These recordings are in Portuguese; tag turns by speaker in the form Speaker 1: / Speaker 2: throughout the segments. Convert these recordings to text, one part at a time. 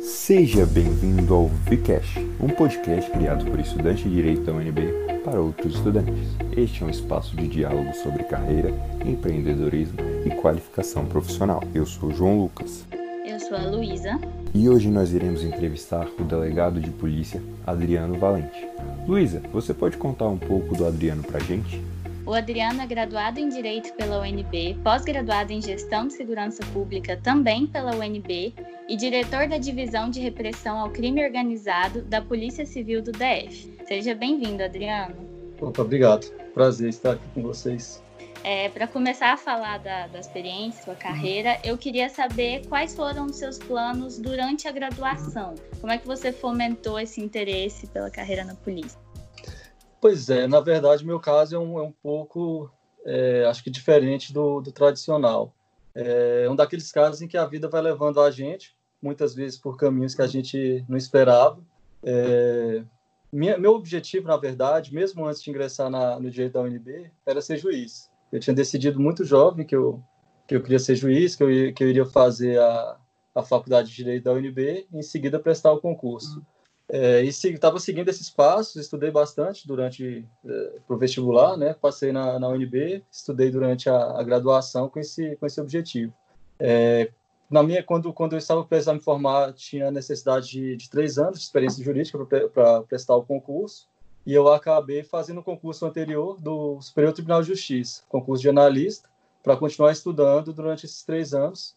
Speaker 1: Seja bem-vindo ao Vcash, um podcast criado por estudantes de Direito da UNB para outros estudantes. Este é um espaço de diálogo sobre carreira, empreendedorismo e qualificação profissional. Eu sou João Lucas.
Speaker 2: Eu sou a Luísa.
Speaker 1: E hoje nós iremos entrevistar o delegado de polícia, Adriano Valente. Luísa, você pode contar um pouco do Adriano pra gente?
Speaker 2: O Adriano é graduado em Direito pela UNB, pós-graduado em Gestão de Segurança Pública também pela UNB e diretor da Divisão de Repressão ao Crime Organizado da Polícia Civil do DF. Seja bem-vindo, Adriano.
Speaker 3: Obrigado. Prazer estar aqui com vocês.
Speaker 2: É, Para começar a falar da, da experiência, sua carreira, eu queria saber quais foram os seus planos durante a graduação. Como é que você fomentou esse interesse pela carreira na polícia?
Speaker 3: Pois é, na verdade, meu caso é um, é um pouco, é, acho que diferente do, do tradicional. É um daqueles casos em que a vida vai levando a gente, muitas vezes por caminhos que a gente não esperava. É, minha, meu objetivo, na verdade, mesmo antes de ingressar na, no direito da UNB, era ser juiz. Eu tinha decidido muito jovem que eu, que eu queria ser juiz, que eu, que eu iria fazer a, a faculdade de direito da UNB e em seguida prestar o concurso. É, e estava seguindo esses passos, estudei bastante durante é, o vestibular, né? Passei na, na UNB, estudei durante a, a, graduação com esse com esse objetivo. É, na minha quando quando eu estava a me formar, tinha necessidade de, de três anos de experiência jurídica para prestar o concurso e eu acabei fazendo o concurso anterior do Superior Tribunal de Justiça, concurso de analista, para continuar estudando durante esses três anos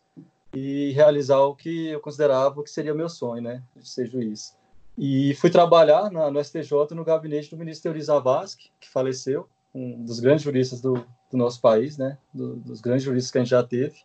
Speaker 3: e realizar o que eu considerava que seria meu sonho, né? De ser juiz. E fui trabalhar na, no STJ no gabinete do ministro Teori Zavascki, que faleceu, um dos grandes juristas do, do nosso país, né? Do, dos grandes juristas que a gente já teve.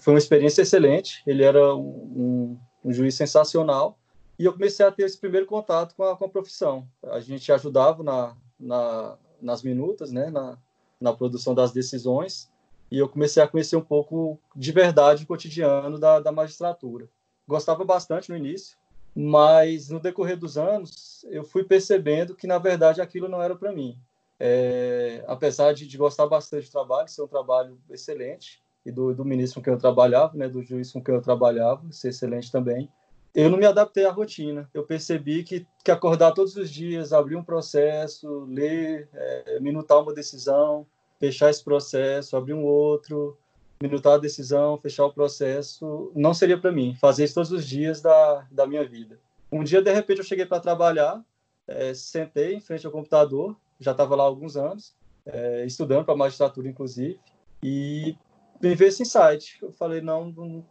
Speaker 3: Foi uma experiência excelente, ele era um, um, um juiz sensacional, e eu comecei a ter esse primeiro contato com a, com a profissão. A gente ajudava na, na, nas minutas, né? Na, na produção das decisões, e eu comecei a conhecer um pouco de verdade o cotidiano da, da magistratura. Gostava bastante no início, mas no decorrer dos anos eu fui percebendo que na verdade aquilo não era para mim. É, apesar de, de, gostar bastante do trabalho, ser um trabalho excelente e do, do ministro com quem eu trabalhava, né, do juiz com quem eu trabalhava, ser excelente também. Eu não me adaptei à rotina. Eu percebi que, que acordar todos os dias, abrir um processo, ler, é, minutar uma decisão, fechar esse processo, abrir um outro, minutar a decisão, fechar o processo, não seria para mim. Fazer isso todos os dias da, da minha vida. Um dia, de repente, eu cheguei para trabalhar, é, sentei em frente ao computador, já estava lá há alguns anos, é, estudando para magistratura, inclusive, e me veio esse insight. Eu falei, não, não,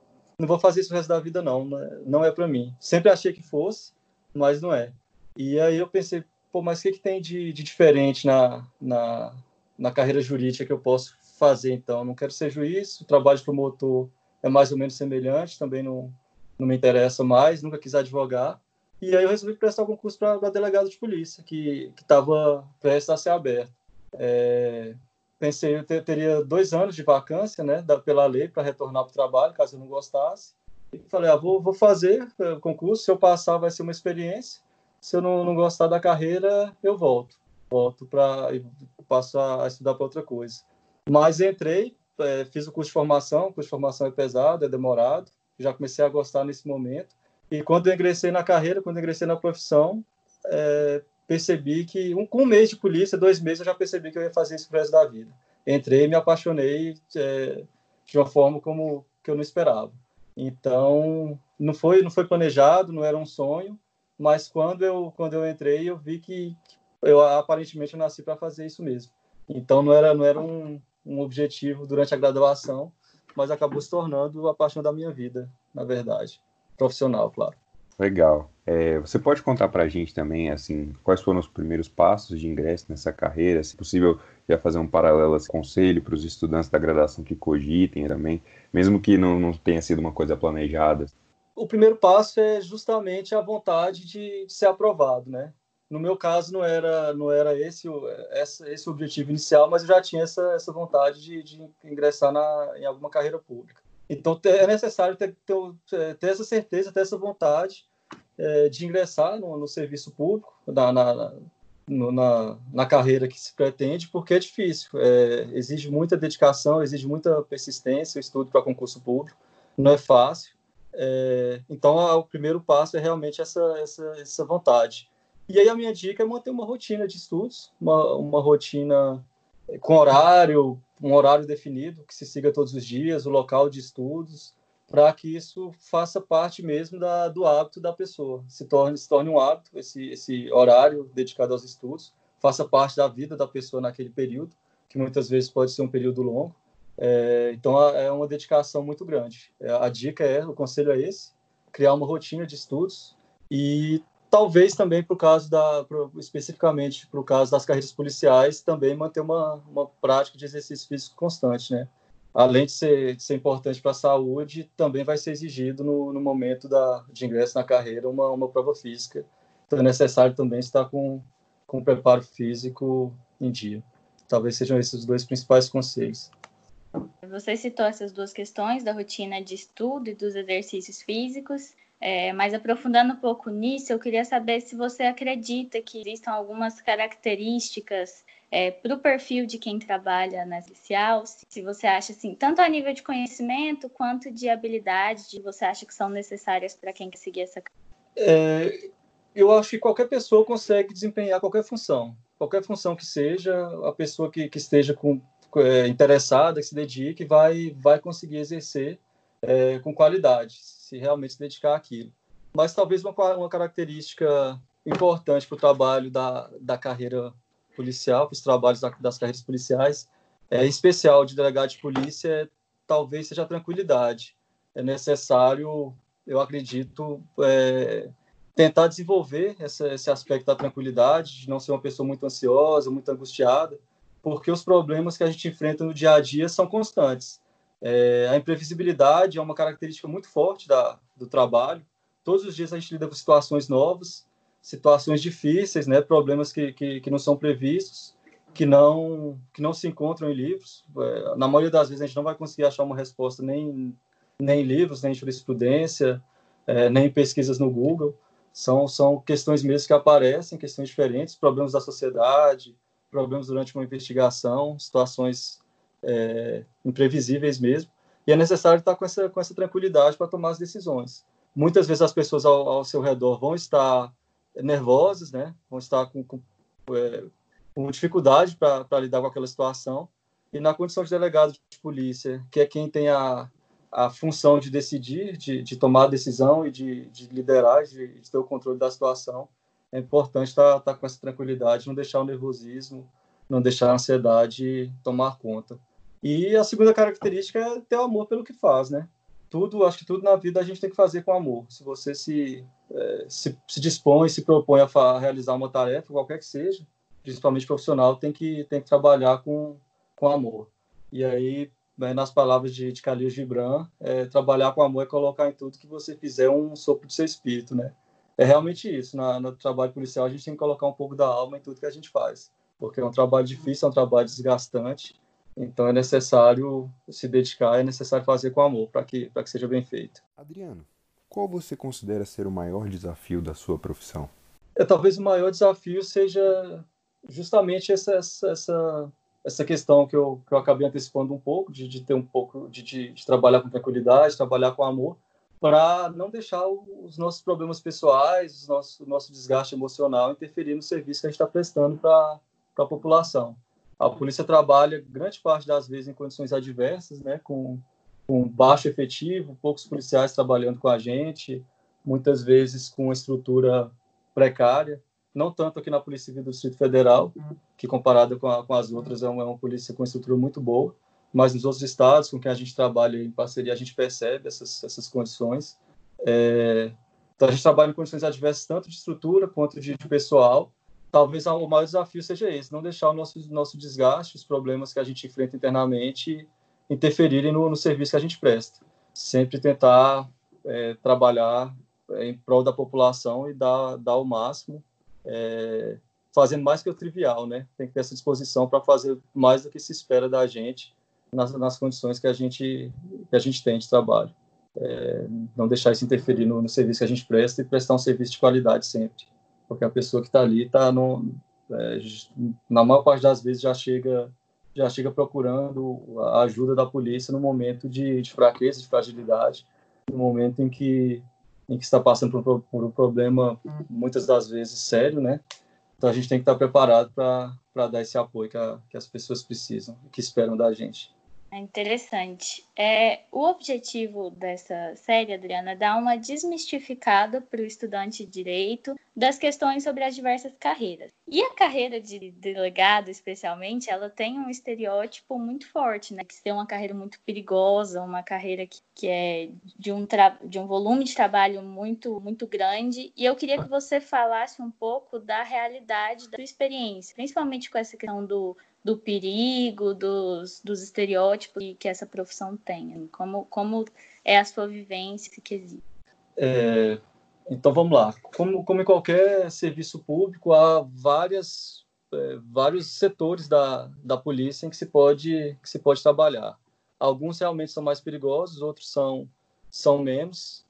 Speaker 3: vou fazer isso o resto da vida, não, não é, para mim. Sempre achei que fosse, mas não é. E aí eu pensei, pô, mas o que, que tem de, de diferente na, na, na carreira jurídica que eu posso fazer, então. Não quero ser juiz, o trabalho de promotor é mais ou menos semelhante, também não, não me interessa mais, nunca quis advogar. E aí eu resolvi prestar o concurso para delegado de polícia, que estava prestes a ser aberto. É, pensei, eu ter, teria dois anos de vacância, né, da, pela lei, para retornar para o trabalho, caso eu não gostasse. E falei, ah, vou, vou fazer o concurso, se eu passar vai ser uma experiência, se eu não, não gostar da carreira, eu volto. Volto para passo a, a estudar para outra coisa. Mas entrei, é, fiz o curso de formação, o curso de formação é pesado, é demorado, já comecei a gostar nesse momento. E quando eu ingressei na carreira, quando eu ingressei na profissão, é, percebi que um, com um mês de polícia, dois meses, eu já percebi que eu ia fazer isso pro resto da vida. Entrei, me apaixonei é, de uma forma como que eu não esperava. Então, não foi não foi planejado, não era um sonho, mas quando eu quando eu entrei, eu vi que eu aparentemente eu nasci para fazer isso mesmo. Então, não era não era um, um objetivo durante a graduação, mas acabou se tornando a paixão da minha vida, na verdade, profissional, claro.
Speaker 1: Legal. É, você pode contar para a gente também, assim, quais foram os primeiros passos de ingresso nessa carreira? Se possível, já fazer um paralelo, esse conselho para os estudantes da graduação que cogitem também, mesmo que não, não tenha sido uma coisa planejada.
Speaker 3: O primeiro passo é justamente a vontade de, de ser aprovado, né? No meu caso, não era, não era esse, esse, esse o objetivo inicial, mas eu já tinha essa, essa vontade de, de ingressar na, em alguma carreira pública. Então, é necessário ter, ter, ter essa certeza, ter essa vontade é, de ingressar no, no, serviço público, na, na, na, na, carreira que se pretende, porque é difícil. É, exige muita dedicação, exige muita persistência, o estudo para concurso público. Não é fácil. É, então, a, o primeiro passo é realmente essa, essa, essa vontade. E aí a minha dica é manter uma rotina de estudos, uma, uma rotina com horário, um horário definido, que se siga todos os dias, o local de estudos, para que isso faça parte mesmo da, do hábito da pessoa, se torne, se torne um hábito, esse, esse horário dedicado aos estudos, faça parte da vida da pessoa naquele período, que muitas vezes pode ser um período longo. É, então, é uma dedicação muito grande. É, a dica é, o conselho é esse, criar uma rotina de estudos e talvez também para o caso da, pro, especificamente para o caso das carreiras policiais, também manter uma, uma prática de exercício físico constante, né? Além de ser, de ser importante para a saúde, também vai ser exigido no, no momento da, de ingresso na carreira uma, uma prova física. Então é necessário também estar com, com o preparo físico em dia. Talvez sejam esses os dois principais conselhos.
Speaker 2: Você citou essas duas questões da rotina de estudo e dos exercícios físicos. É, mas aprofundando um pouco nisso, eu queria saber se você acredita que existam algumas características é, para o perfil de quem trabalha na social, se você acha assim, tanto a nível de conhecimento quanto de habilidade, você acha que são necessárias para quem quer seguir essa
Speaker 3: é, Eu acho que qualquer pessoa consegue desempenhar qualquer função, qualquer função que seja, a pessoa que, que esteja com, é, interessada, que se dedique, vai, vai conseguir exercer é, com qualidade se realmente se dedicar àquilo. Mas talvez uma, uma característica importante para o trabalho da, da carreira policial, para os trabalhos da, das carreiras policiais, é especial de delegado de polícia, é, talvez seja a tranquilidade. É necessário, eu acredito, é, tentar desenvolver essa, esse aspecto da tranquilidade, de não ser uma pessoa muito ansiosa, muito angustiada, porque os problemas que a gente enfrenta no dia a dia são constantes. É, a imprevisibilidade é uma característica muito forte da, do trabalho. Todos os dias a gente lida com situações novas, situações difíceis, né, problemas que, que, que não são previstos, que não, que não se encontram em livros. É, na maioria das vezes a gente não vai conseguir achar uma resposta nem, nem em livros, nem em jurisprudência, é, nem em pesquisas no Google. São, são questões mesmo que aparecem, questões diferentes, problemas da sociedade, problemas durante uma investigação, situações é, imprevisíveis mesmo, e é necessário estar com essa, com essa tranquilidade para tomar as decisões. Muitas vezes as pessoas ao, ao seu redor vão estar nervosas, né? vão estar com, com, é, com dificuldade para lidar com aquela situação, e na condição de delegado de polícia, que é quem tem a, a função de decidir, de, de tomar a decisão e de, de liderar, de, de, ter o controle da situação, é importante estar, estar com essa tranquilidade, não deixar o nervosismo, não deixar a ansiedade tomar conta. E a segunda característica é ter o amor pelo que faz, né? Tudo, acho que tudo na vida a gente tem que fazer com amor. Se você se, é, se, se, dispõe, se propõe a, a, realizar uma tarefa, qualquer que seja, principalmente profissional, tem que, tem que trabalhar com, com amor. E aí, né, nas palavras de, de Khalil Gibran, é, trabalhar com amor é colocar em tudo que você fizer um sopro de seu espírito, né? É realmente isso. Na, no trabalho policial, a gente tem que colocar um pouco da alma em tudo que a gente faz. Porque é um trabalho difícil, é um trabalho desgastante então é necessário se dedicar, é necessário fazer com amor para que, que seja bem feito.
Speaker 1: Adriano, qual você considera ser o maior desafio da sua profissão?
Speaker 3: É, talvez o maior desafio seja justamente essa, essa, essa questão que eu, que eu acabei antecipando um pouco, de, de ter um pouco, de, de, de trabalhar com tranquilidade, trabalhar com amor, para não deixar os nossos problemas pessoais, o nosso, nosso desgaste emocional interferir no serviço que a gente está prestando para a população. A polícia trabalha grande parte das vezes em condições adversas, né, com, com baixo efetivo, poucos policiais trabalhando com a gente, muitas vezes com estrutura precária, não tanto aqui na Polícia Civil do Distrito Federal, que comparada com, com as outras é uma, é uma, polícia com estrutura muito boa, mas nos outros estados com quem a gente trabalha em parceria a gente percebe essas, essas condições. É, então a gente trabalha em condições adversas tanto de estrutura quanto de, de pessoal, talvez o maior desafio seja esse, não deixar o nosso, nosso desgaste, os problemas que a gente enfrenta internamente interferirem no, no serviço que a gente presta. Sempre tentar é, trabalhar é, em prol da população e dar, dar o máximo, é, fazendo mais que o trivial, né? Tem que ter essa disposição para fazer mais do que se espera da gente nas, nas condições que a gente que a gente tem de trabalho. É, não deixar isso interferir no, no serviço que a gente presta e prestar um serviço de qualidade sempre porque a pessoa que está ali está é, na maior parte das vezes já chega já chega procurando a ajuda da polícia no momento de, de fraqueza, de fragilidade. no momento em que em que está passando por, por um problema muitas das vezes sério, né? Então a gente tem que estar preparado para dar esse apoio que, a, que as pessoas precisam, que esperam da gente.
Speaker 2: É interessante. É, o objetivo dessa série, Adriana, é dar uma desmistificada para o estudante de direito das questões sobre as diversas carreiras. E a carreira de delegado, especialmente, ela tem um estereótipo muito forte, né? Que é uma carreira muito perigosa, uma carreira que, que é de um, de um volume de trabalho muito, muito grande. E eu queria que você falasse um pouco da realidade da sua experiência, principalmente com essa questão do do perigo, dos, dos estereótipos que essa profissão tem? Como, como é a sua vivência que existe?
Speaker 3: É, então vamos lá. Como, como em qualquer serviço público, há várias, é, vários setores da, da polícia em que se, pode, que se pode trabalhar. Alguns realmente são mais perigosos, outros são, são menos.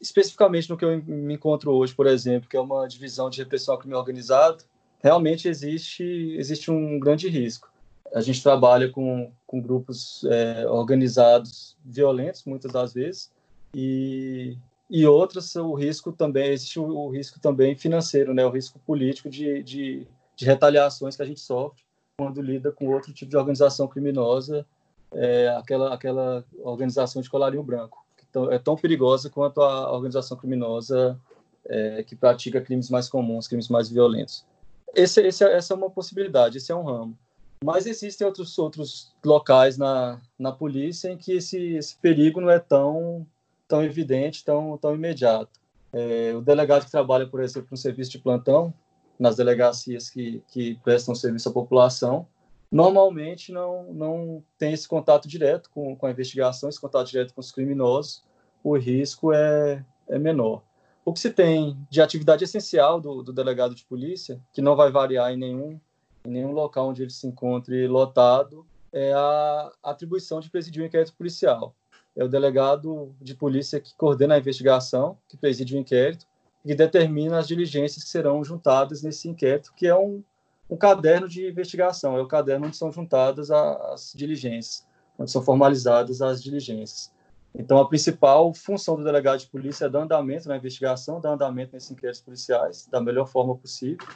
Speaker 3: Especificamente no que eu me encontro hoje, por exemplo, que é uma divisão de repressão ao crime organizado, realmente existe, existe um grande risco. A gente trabalha com, com grupos é, organizados violentos, muitas das vezes, e, e outras, o risco também, existe o, o risco também financeiro, né, o risco político de, de, de, retaliações que a gente sofre quando lida com outro tipo de organização criminosa, é, aquela, aquela organização de colarinho branco, que é tão perigosa quanto a organização criminosa é, que pratica crimes mais comuns, crimes mais violentos esse, esse, essa é uma possibilidade, esse é um ramo. Mas existem outros, outros locais na, na polícia em que esse, esse perigo não é tão, tão evidente, tão, tão imediato. É, o delegado que trabalha, por exemplo, no serviço de plantão, nas delegacias que, que prestam serviço à população, normalmente não, não tem esse contato direto com, com a investigação, esse contato direto com os criminosos, o risco é, é menor. O que se tem de atividade essencial do, do delegado de polícia, que não vai variar em nenhum, em nenhum local onde ele se encontre lotado, é a atribuição de presidir o inquérito policial. É o delegado de polícia que coordena a investigação, que preside o inquérito e determina as diligências que serão juntadas nesse inquérito, que é um, um caderno de investigação, é o caderno onde são juntadas as diligências, onde são formalizadas as diligências. Então, a principal função do delegado de polícia é dar andamento na investigação, dar andamento nesses inquéritos policiais da melhor forma possível,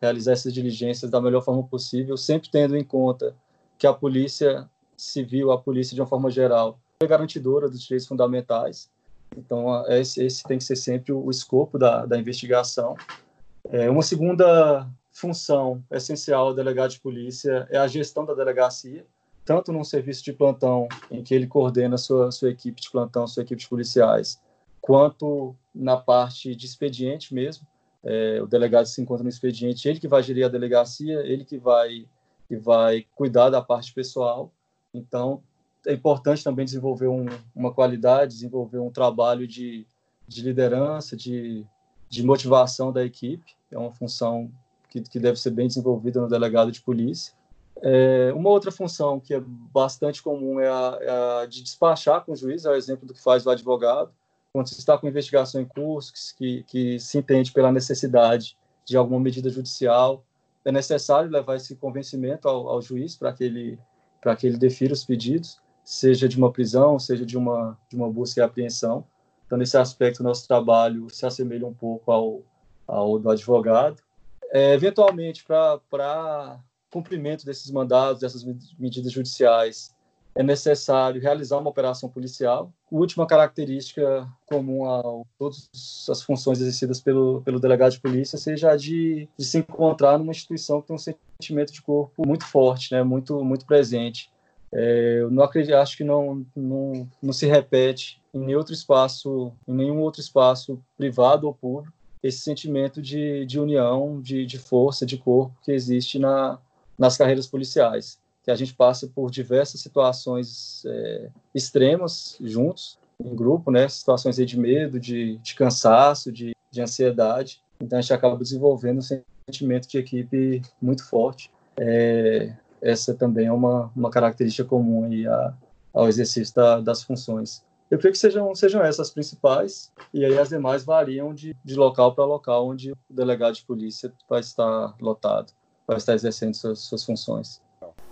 Speaker 3: realizar essas diligências da melhor forma possível, sempre tendo em conta que a polícia civil, a polícia de uma forma geral, é garantidora dos direitos fundamentais. Então, esse, esse tem que ser sempre o, escopo da, da investigação. É, uma segunda função essencial do delegado de polícia é a gestão da delegacia tanto num serviço de plantão, em que ele coordena sua, sua equipe de plantão, sua equipe de policiais, quanto na parte de expediente mesmo. É, o delegado se encontra no expediente, ele que vai gerir a delegacia, ele que vai, que vai cuidar da parte pessoal. Então, é importante também desenvolver um, uma qualidade, desenvolver um trabalho de, de liderança, de, de motivação da equipe. É uma função que, que deve ser bem desenvolvida no delegado de polícia. É, uma outra função que é bastante comum é a, é a, de despachar com o juiz, é o exemplo do que faz o advogado, quando se está com investigação em curso, que, que se entende pela necessidade de alguma medida judicial, é necessário levar esse convencimento ao, ao juiz para que ele para que ele defira os pedidos, seja de uma prisão, seja de uma de uma busca e apreensão. Então, nesse aspecto, nosso trabalho se assemelha um pouco ao, ao do advogado. É, eventualmente, para cumprimento desses mandados, dessas medidas judiciais, é necessário realizar uma operação policial. Última característica comum a todas as funções exercidas pelo, pelo delegado de polícia seja a de, de se encontrar numa instituição que tem um sentimento de corpo muito forte, né, muito, muito presente. É, eu não acredito, acho que não, não, não se repete em nenhum outro espaço, em nenhum outro espaço privado ou público, esse sentimento de, de união, de, de força, de corpo que existe na, nas carreiras policiais, que a gente passa por diversas situações é, extremas juntos, em grupo, né? Situações de medo, de, de cansaço, de, de ansiedade. Então a gente acaba desenvolvendo um sentimento de equipe muito forte. É, essa também é uma, uma característica comum aí a, ao exercício da, das funções. Eu creio que sejam, sejam essas as principais, e aí as demais variam de, de local para local onde o delegado de polícia vai estar lotado vai estar exercendo suas, suas funções.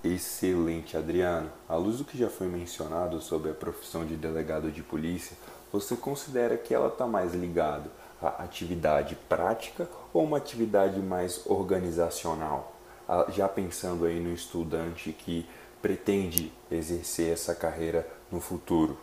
Speaker 1: Excelente, Adriano. À luz do que já foi mencionado sobre a profissão de delegado de polícia, você considera que ela está mais ligada à atividade prática ou uma atividade mais organizacional? Ah, já pensando aí no estudante que pretende exercer essa carreira no futuro?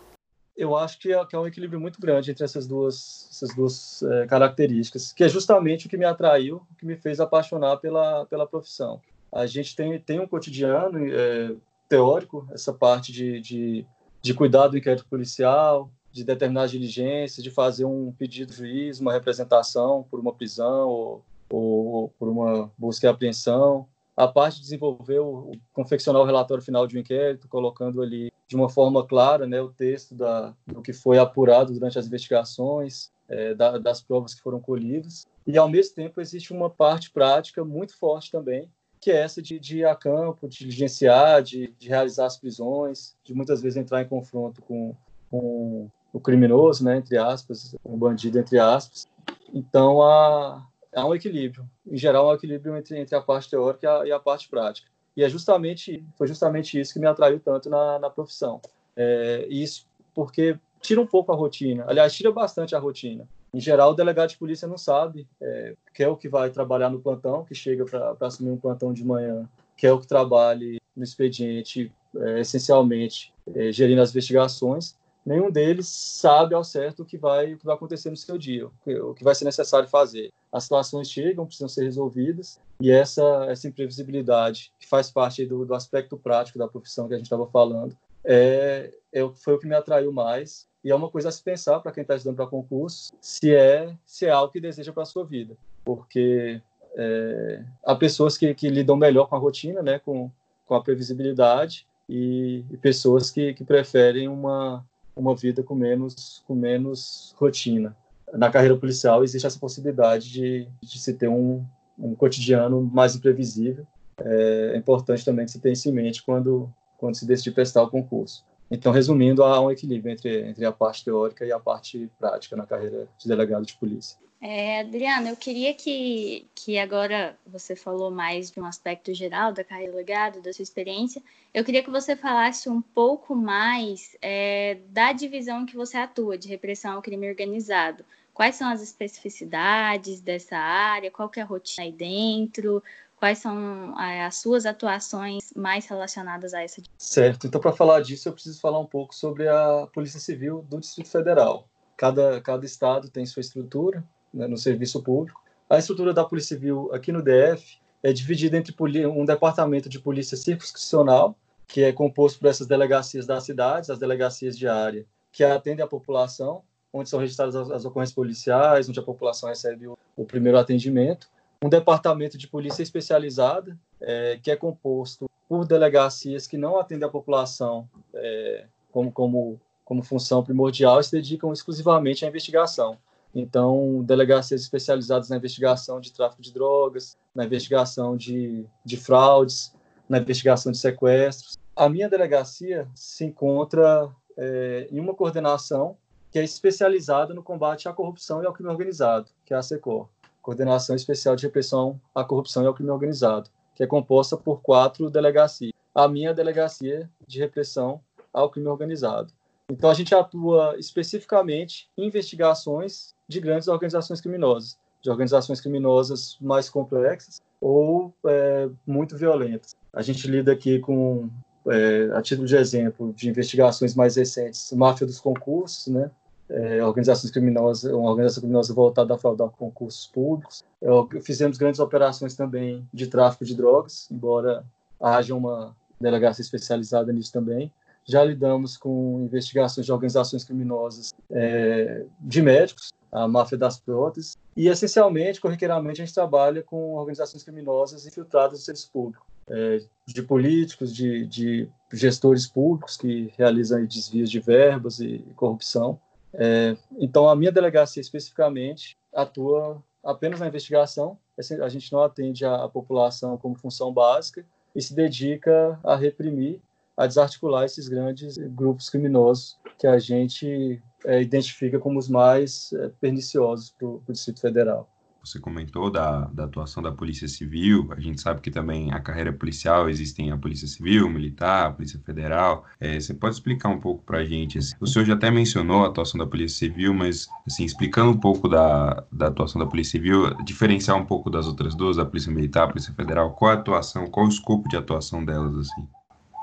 Speaker 3: Eu acho que é, que é um equilíbrio muito grande entre essas duas, essas duas é, características, que é justamente o que me atraiu, o que me fez apaixonar pela, pela profissão a gente tem, tem um cotidiano é, teórico, essa parte de, de, de cuidar do inquérito policial, de determinar as diligências, de fazer um pedido de juiz, uma representação por uma prisão ou, ou, por uma busca e apreensão. A parte de desenvolver, o, confeccionar o relatório final de um inquérito, colocando ali de uma forma clara né, o texto da, do que foi apurado durante as investigações, é, da, das provas que foram colhidas. E, ao mesmo tempo, existe uma parte prática muito forte também, que é essa de, de ir a campo, de diligenciar, de, de, realizar as prisões, de muitas vezes entrar em confronto com, com o criminoso, né, entre aspas, o bandido, entre aspas. Então, há, há um equilíbrio. Em geral, há um equilíbrio entre, entre a parte teórica e a, e a, parte prática. E é justamente, foi justamente isso que me atraiu tanto na, na profissão. É, isso porque tira um pouco a rotina. Aliás, tira bastante a rotina. Em geral, o delegado de polícia não sabe, é, quer o que vai trabalhar no plantão, que chega para assumir um plantão de manhã, quer o que trabalhe no expediente, é, essencialmente é, gerindo as investigações. Nenhum deles sabe ao certo o que vai, o que vai acontecer no seu dia, o que, o que vai ser necessário fazer. As situações chegam, precisam ser resolvidas, e essa, essa imprevisibilidade, que faz parte do, do aspecto prático da profissão que a gente estava falando, é, é, foi o que me atraiu mais e é uma coisa a se pensar para quem está estudando para concurso, se é, se é algo que deseja para a sua vida. Porque é, há pessoas que, que lidam melhor com a rotina, né, com, com a previsibilidade, e, e pessoas que, que preferem uma, uma vida com menos, com menos rotina. Na carreira policial existe essa possibilidade de, de se ter um, um cotidiano mais imprevisível. É, é importante também que se tenha isso em mente quando, quando se decide prestar o concurso. Então, resumindo, há um equilíbrio entre, entre a parte teórica e a parte prática na carreira de delegado de polícia.
Speaker 2: É, Adriana, eu queria que, que agora você falou mais de um aspecto geral da carreira de delegado, da sua experiência. Eu queria que você falasse um pouco mais é, da divisão que você atua, de repressão ao crime organizado. Quais são as especificidades dessa área? Qual que é a rotina aí dentro? Quais são é, as suas atuações mais relacionadas a essa?
Speaker 3: Certo. Então, para falar disso, eu preciso falar um pouco sobre a Polícia Civil do Distrito Federal. Cada, cada estado tem sua estrutura né, no serviço público. A estrutura da Polícia Civil aqui no DF é dividida entre um departamento de polícia circunscricional, que é composto por essas delegacias das cidades, as delegacias de área, que atendem a população, onde são registradas as, as ocorrências policiais, onde a população recebe o, o primeiro atendimento um departamento de polícia especializada, é, que é composto por delegacias que não atendem a população é, como, como, como função primordial e se dedicam exclusivamente à investigação. Então, delegacias especializadas na investigação de tráfico de drogas, na investigação de, de fraudes, na investigação de sequestros. A minha delegacia se encontra é, em uma coordenação que é especializada no combate à corrupção e ao crime organizado, que é a SECOR. Coordenação Especial de Repressão à Corrupção e ao Crime Organizado, que é composta por quatro delegacias. A minha delegacia de repressão ao crime organizado. Então, a gente atua especificamente em investigações de grandes organizações criminosas, de organizações criminosas mais complexas ou é, muito violentas. A gente lida aqui com, é, a título de exemplo, de investigações mais recentes, máfia dos concursos, né? É, organizações criminosas, uma organização criminosa voltada a fraudar concursos públicos. Eu, fizemos grandes operações também de tráfico de drogas, embora haja uma delegacia especializada nisso também. Já lidamos com investigações de organizações criminosas é, de médicos, a máfia das próteses, e essencialmente, corriqueiramente, a gente trabalha com organizações criminosas infiltradas no serviço público, é, de políticos, de, de, gestores públicos que realizam desvios de verbas e corrupção. É, então, a minha delegacia especificamente atua apenas na investigação, a gente não atende a, a população como função básica e se dedica a reprimir, a desarticular esses grandes grupos criminosos que a gente é, identifica como os mais é, perniciosos para o Distrito Federal.
Speaker 1: Você comentou da, da atuação da Polícia Civil, a gente sabe que também a carreira policial existem a Polícia Civil, Militar, a Polícia Federal. É, você pode explicar um pouco para a gente? Assim, o senhor já até mencionou a atuação da Polícia Civil, mas assim, explicando um pouco da, da atuação da Polícia Civil, diferenciar um pouco das outras duas, a Polícia Militar, a Polícia Federal, qual a atuação, qual o escopo de atuação delas? assim?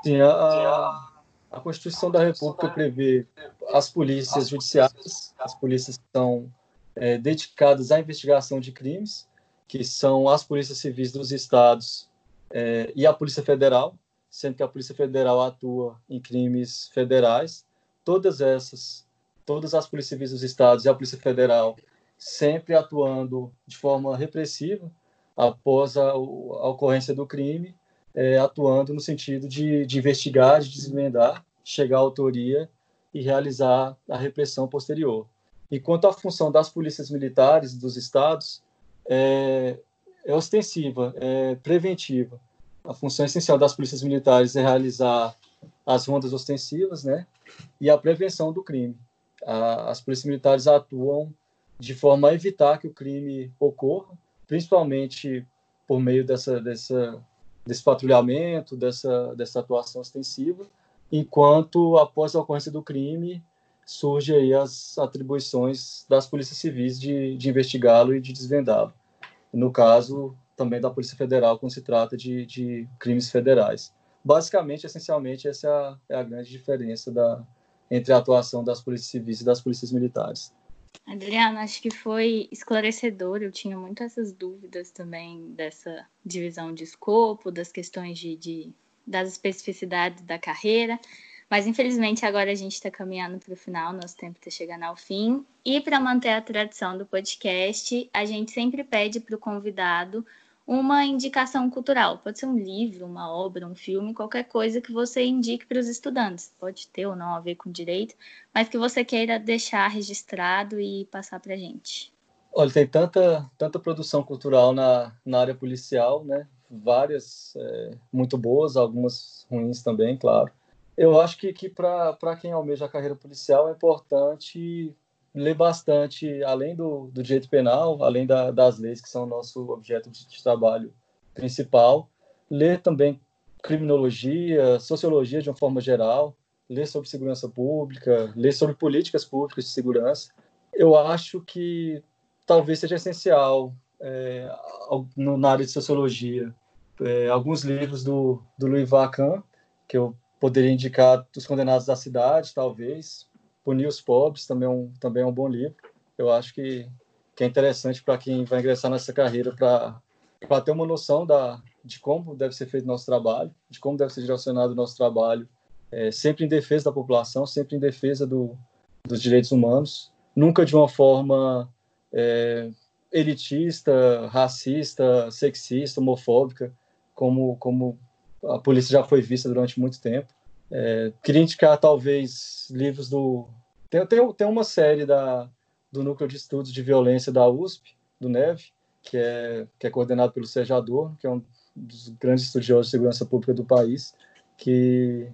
Speaker 3: Sim, a, a Constituição da República prevê as polícias judiciais, as polícias que são é, dedicadas à investigação de crimes, que são as polícias civis dos estados é, e a Polícia Federal, sendo que a Polícia Federal atua em crimes federais. Todas essas, todas as polícias civis dos estados e a Polícia Federal sempre atuando de forma repressiva após a, a ocorrência do crime é, atuando no sentido de, de investigar, de desvendar, chegar à autoria e realizar a repressão posterior. E quanto à função das polícias militares dos estados, é, é ostensiva, é preventiva. A função essencial das polícias militares é realizar as rondas ostensivas, né, e a prevenção do crime. A, as polícias militares atuam de forma a evitar que o crime ocorra, principalmente por meio dessa, dessa desse patrulhamento, dessa, dessa atuação ostensiva, enquanto após a ocorrência do crime surge aí as atribuições das polícias civis de, de investigá-lo e de desvendá-lo. No caso também da Polícia Federal, quando se trata de, de crimes federais. Basicamente, essencialmente, essa é a, é a grande diferença da, entre a atuação das polícias civis e das polícias militares.
Speaker 2: Adriana, acho que foi esclarecedor. Eu tinha muito essas dúvidas também dessa divisão de escopo, das questões de, de das especificidades da carreira. Mas infelizmente agora a gente está caminhando para o final, nosso tempo está chegando ao fim. E para manter a tradição do podcast, a gente sempre pede para o convidado uma indicação cultural. Pode ser um livro, uma obra, um filme, qualquer coisa que você indique para os estudantes. Pode ter ou não a ver com direito, mas que você queira deixar registrado e passar para a gente.
Speaker 3: Olha, tem tanta, tanta produção cultural na, na área policial, né? Várias é, muito boas, algumas ruins também, claro. Eu acho que, que para quem almeja a carreira policial é importante ler bastante, além do, do direito penal, além da, das leis que são nosso objeto de, de trabalho principal, ler também criminologia, sociologia de uma forma geral, ler sobre segurança pública, ler sobre políticas públicas de segurança. Eu acho que talvez seja essencial é, na área de sociologia é, alguns livros do, do Louis Vacan, que eu poderia indicar Os Condenados da Cidade, talvez, Punir os Pobres também é um, também é um bom livro. Eu acho que, que é interessante para quem vai ingressar nessa carreira para ter uma noção da, de como deve ser feito o nosso trabalho, de como deve ser direcionado o nosso trabalho, é, sempre em defesa da população, sempre em defesa do, dos direitos humanos, nunca de uma forma é, elitista, racista, sexista, homofóbica, como, como a polícia já foi vista durante muito tempo. É, queria indicar, talvez, livros do. Tem, tem, tem uma série da, do Núcleo de Estudos de Violência da USP, do NEV, que é, que é coordenado pelo Adorno, que é um dos grandes estudiosos de segurança pública do país, que,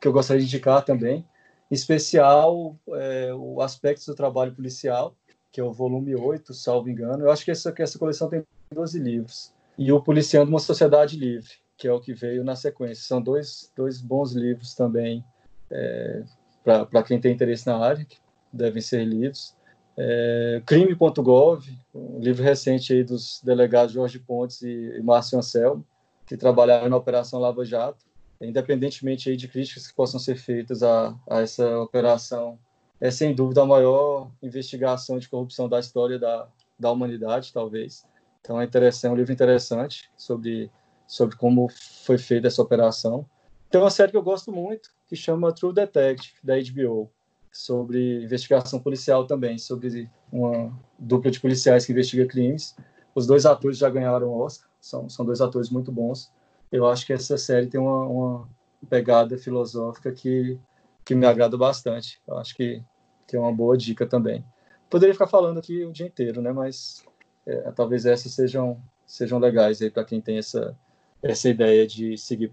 Speaker 3: que eu gostaria de indicar também. Em especial, é, o Aspectos do Trabalho Policial, que é o volume 8, salvo engano. Eu acho que essa, que essa coleção tem 12 livros. E o Policiando uma Sociedade Livre, que é o que veio na sequência. São dois, dois bons livros também é, para quem tem interesse na área, que devem ser lidos. É, Crime.gov, um livro recente aí dos delegados Jorge Pontes e, e Márcio Anselmo, que trabalharam na Operação Lava Jato. Independentemente aí de críticas que possam ser feitas a, a essa operação, é sem dúvida a maior investigação de corrupção da história da, da humanidade, talvez. Então é interessante, é um livro interessante sobre sobre como foi feita essa operação. Tem uma série que eu gosto muito, que chama True Detective, da HBO, sobre investigação policial também, sobre uma dupla de policiais que investiga crimes. Os dois atores já ganharam Oscar, são, são dois atores muito bons. Eu acho que essa série tem uma, uma pegada filosófica que, que me agrada bastante. Eu acho que, que é uma boa dica também. Poderia ficar falando aqui o dia inteiro, né? Mas é, talvez essas sejam, sejam legais aí para quem tem essa, essa ideia de seguir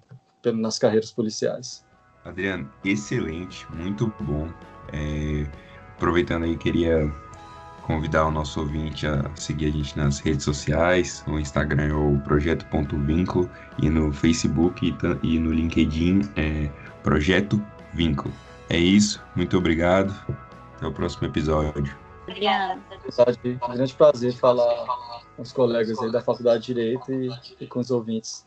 Speaker 3: nas carreiras policiais.
Speaker 1: Adriano, excelente, muito bom. É, aproveitando aí, queria convidar o nosso ouvinte a seguir a gente nas redes sociais, no Instagram é o projeto.vínculo e no Facebook e no LinkedIn é Projeto Vínculo. É isso, muito obrigado. Até o próximo episódio.
Speaker 2: Obrigada.
Speaker 3: Um grande prazer falar com os colegas aí da Faculdade de Direito e, e com os ouvintes.